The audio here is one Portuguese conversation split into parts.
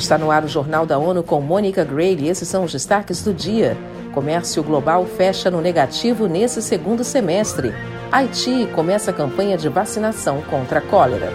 Está no ar o Jornal da ONU com Mônica Grayle. Esses são os destaques do dia. Comércio global fecha no negativo nesse segundo semestre. Haiti começa a campanha de vacinação contra a cólera.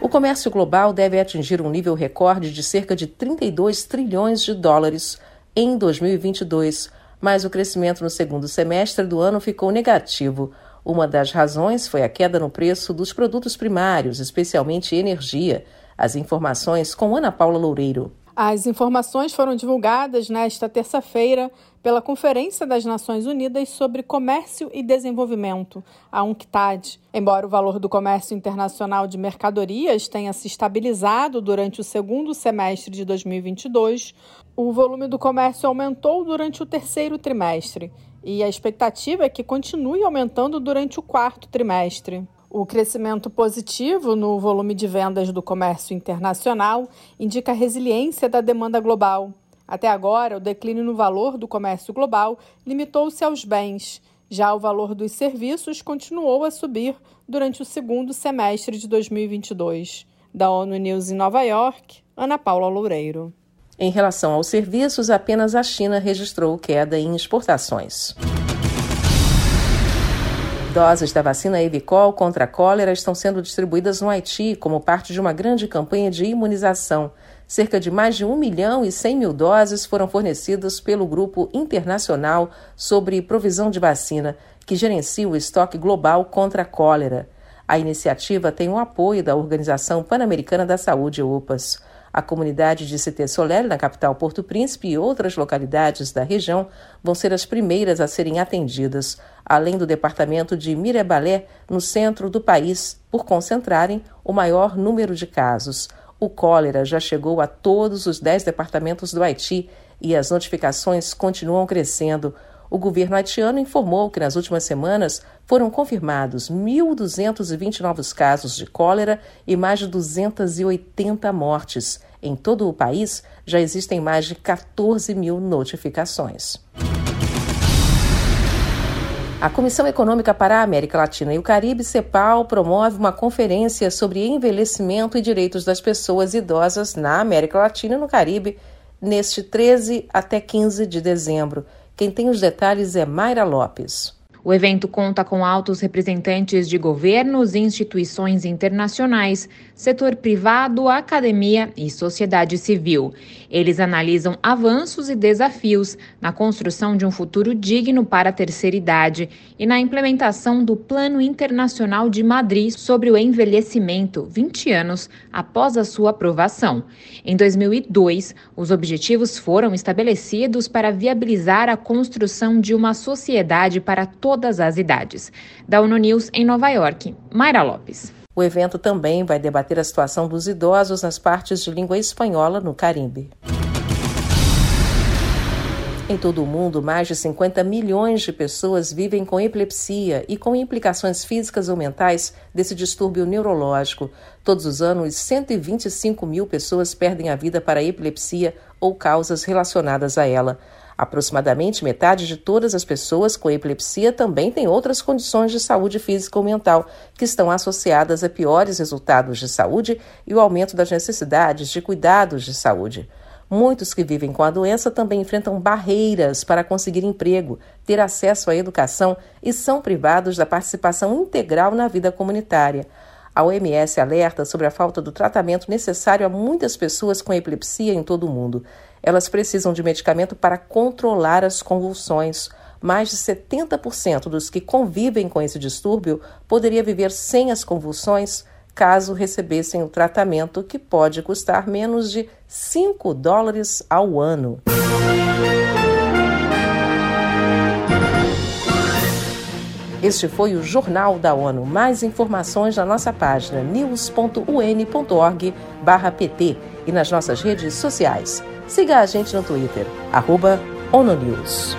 O comércio global deve atingir um nível recorde de cerca de 32 trilhões de dólares em 2022, mas o crescimento no segundo semestre do ano ficou negativo. Uma das razões foi a queda no preço dos produtos primários, especialmente energia. As informações com Ana Paula Loureiro. As informações foram divulgadas nesta terça-feira pela Conferência das Nações Unidas sobre Comércio e Desenvolvimento, a UNCTAD. Embora o valor do comércio internacional de mercadorias tenha se estabilizado durante o segundo semestre de 2022, o volume do comércio aumentou durante o terceiro trimestre e a expectativa é que continue aumentando durante o quarto trimestre. O crescimento positivo no volume de vendas do comércio internacional indica a resiliência da demanda global. Até agora, o declínio no valor do comércio global limitou-se aos bens. Já o valor dos serviços continuou a subir durante o segundo semestre de 2022. Da ONU News em Nova York, Ana Paula Loureiro. Em relação aos serviços, apenas a China registrou queda em exportações. Doses da vacina Evicol contra a cólera estão sendo distribuídas no Haiti como parte de uma grande campanha de imunização. Cerca de mais de 1 milhão e 100 mil doses foram fornecidas pelo Grupo Internacional sobre Provisão de Vacina, que gerencia o estoque global contra a cólera. A iniciativa tem o apoio da Organização Pan-Americana da Saúde, OPAS. A comunidade de Cité Soleil, na capital Porto Príncipe, e outras localidades da região vão ser as primeiras a serem atendidas, além do departamento de Mirebalé, no centro do país, por concentrarem o maior número de casos. O cólera já chegou a todos os dez departamentos do Haiti e as notificações continuam crescendo. O governo haitiano informou que nas últimas semanas foram confirmados 1.220 novos casos de cólera e mais de 280 mortes. Em todo o país, já existem mais de 14 mil notificações. A Comissão Econômica para a América Latina e o Caribe, CEPAL, promove uma conferência sobre envelhecimento e direitos das pessoas idosas na América Latina e no Caribe, neste 13 até 15 de dezembro. Quem tem os detalhes é Mayra Lopes. O evento conta com altos representantes de governos instituições internacionais, setor privado, academia e sociedade civil. Eles analisam avanços e desafios na construção de um futuro digno para a terceira idade e na implementação do Plano Internacional de Madrid sobre o envelhecimento, 20 anos após a sua aprovação. Em 2002, os objetivos foram estabelecidos para viabilizar a construção de uma sociedade para todos todas as idades. Da ONU News em Nova York, Mayra Lopes. O evento também vai debater a situação dos idosos nas partes de língua espanhola no Caribe. Em todo o mundo, mais de 50 milhões de pessoas vivem com epilepsia e com implicações físicas ou mentais desse distúrbio neurológico. Todos os anos, 125 mil pessoas perdem a vida para a epilepsia ou causas relacionadas a ela. Aproximadamente metade de todas as pessoas com epilepsia também têm outras condições de saúde física ou mental que estão associadas a piores resultados de saúde e o aumento das necessidades de cuidados de saúde. Muitos que vivem com a doença também enfrentam barreiras para conseguir emprego, ter acesso à educação e são privados da participação integral na vida comunitária. A OMS alerta sobre a falta do tratamento necessário a muitas pessoas com epilepsia em todo o mundo. Elas precisam de medicamento para controlar as convulsões. Mais de 70% dos que convivem com esse distúrbio poderia viver sem as convulsões caso recebessem o tratamento que pode custar menos de 5 dólares ao ano. Este foi o Jornal da ONU. Mais informações na nossa página news.un.org/pt e nas nossas redes sociais. Siga a gente no Twitter, arroba ONUNews.